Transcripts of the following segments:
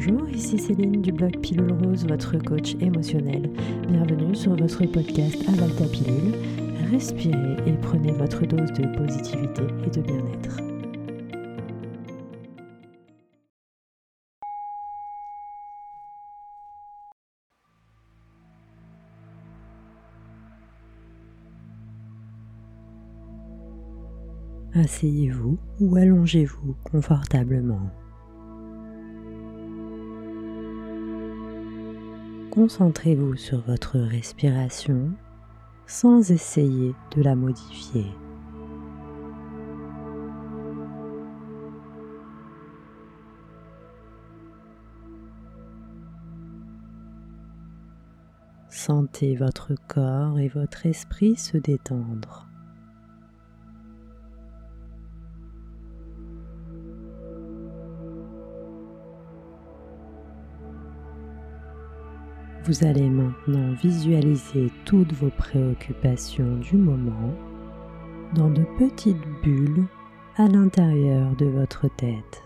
Bonjour, ici Céline du blog Pilule Rose, votre coach émotionnel. Bienvenue sur votre podcast Aval ta pilule. Respirez et prenez votre dose de positivité et de bien-être. Asseyez-vous ou allongez-vous confortablement. Concentrez-vous sur votre respiration sans essayer de la modifier. Sentez votre corps et votre esprit se détendre. Vous allez maintenant visualiser toutes vos préoccupations du moment dans de petites bulles à l'intérieur de votre tête.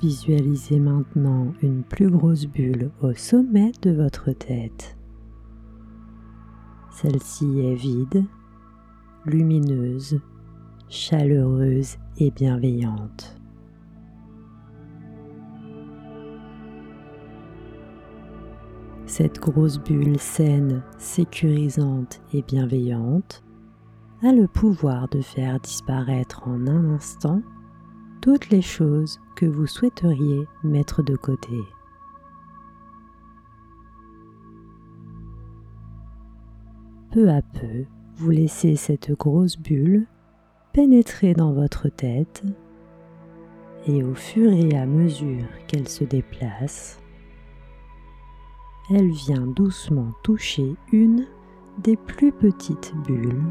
Visualisez maintenant une plus grosse bulle au sommet de votre tête. Celle-ci est vide, lumineuse, chaleureuse et bienveillante. Cette grosse bulle saine, sécurisante et bienveillante a le pouvoir de faire disparaître en un instant toutes les choses que vous souhaiteriez mettre de côté. Peu à peu, vous laissez cette grosse bulle pénétrer dans votre tête et au fur et à mesure qu'elle se déplace, elle vient doucement toucher une des plus petites bulles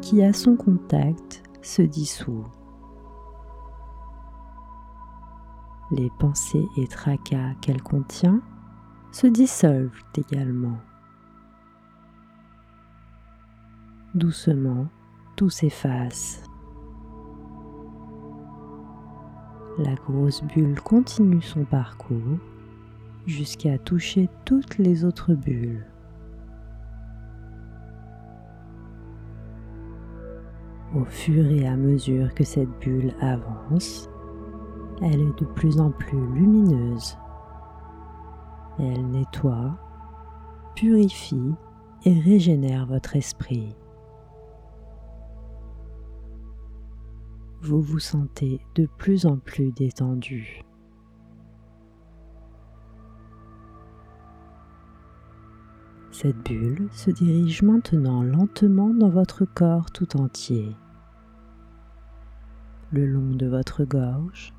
qui à son contact se dissout. Les pensées et tracas qu'elle contient se dissolvent également. Doucement, tout s'efface. La grosse bulle continue son parcours jusqu'à toucher toutes les autres bulles. Au fur et à mesure que cette bulle avance, elle est de plus en plus lumineuse. Elle nettoie, purifie et régénère votre esprit. Vous vous sentez de plus en plus détendu. Cette bulle se dirige maintenant lentement dans votre corps tout entier, le long de votre gorge,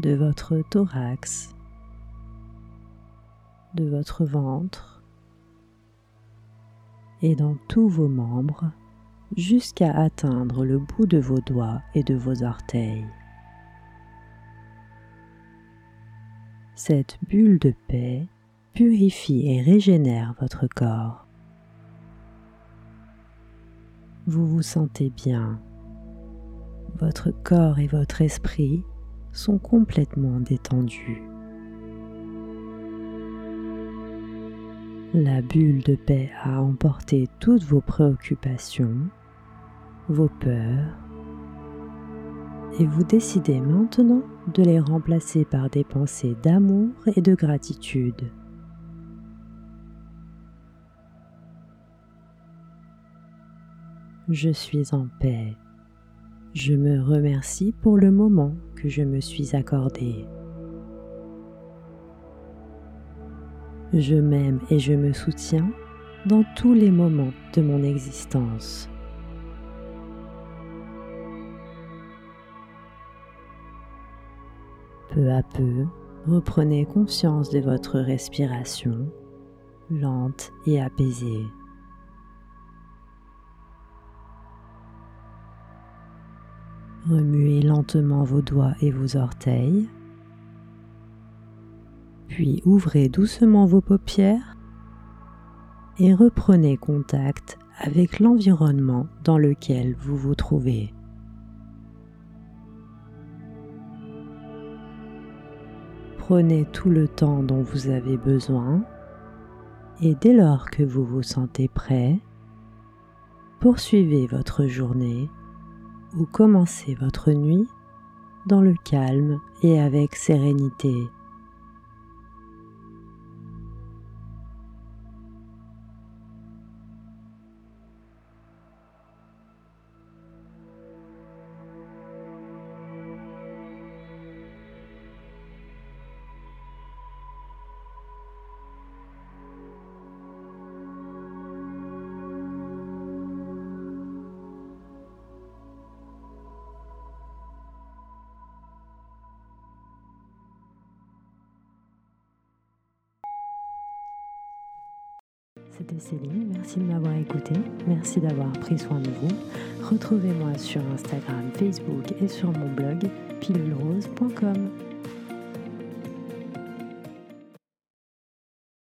de votre thorax, de votre ventre et dans tous vos membres jusqu'à atteindre le bout de vos doigts et de vos orteils. Cette bulle de paix purifie et régénère votre corps. Vous vous sentez bien. Votre corps et votre esprit sont complètement détendus. La bulle de paix a emporté toutes vos préoccupations vos peurs et vous décidez maintenant de les remplacer par des pensées d'amour et de gratitude. Je suis en paix. Je me remercie pour le moment que je me suis accordé. Je m'aime et je me soutiens dans tous les moments de mon existence. Peu à peu, reprenez conscience de votre respiration lente et apaisée. Remuez lentement vos doigts et vos orteils. Puis ouvrez doucement vos paupières et reprenez contact avec l'environnement dans lequel vous vous trouvez. Prenez tout le temps dont vous avez besoin et dès lors que vous vous sentez prêt, poursuivez votre journée ou commencez votre nuit dans le calme et avec sérénité. C'était Céline, merci de m'avoir écouté, merci d'avoir pris soin de vous. Retrouvez-moi sur Instagram, Facebook et sur mon blog pilulrose.com.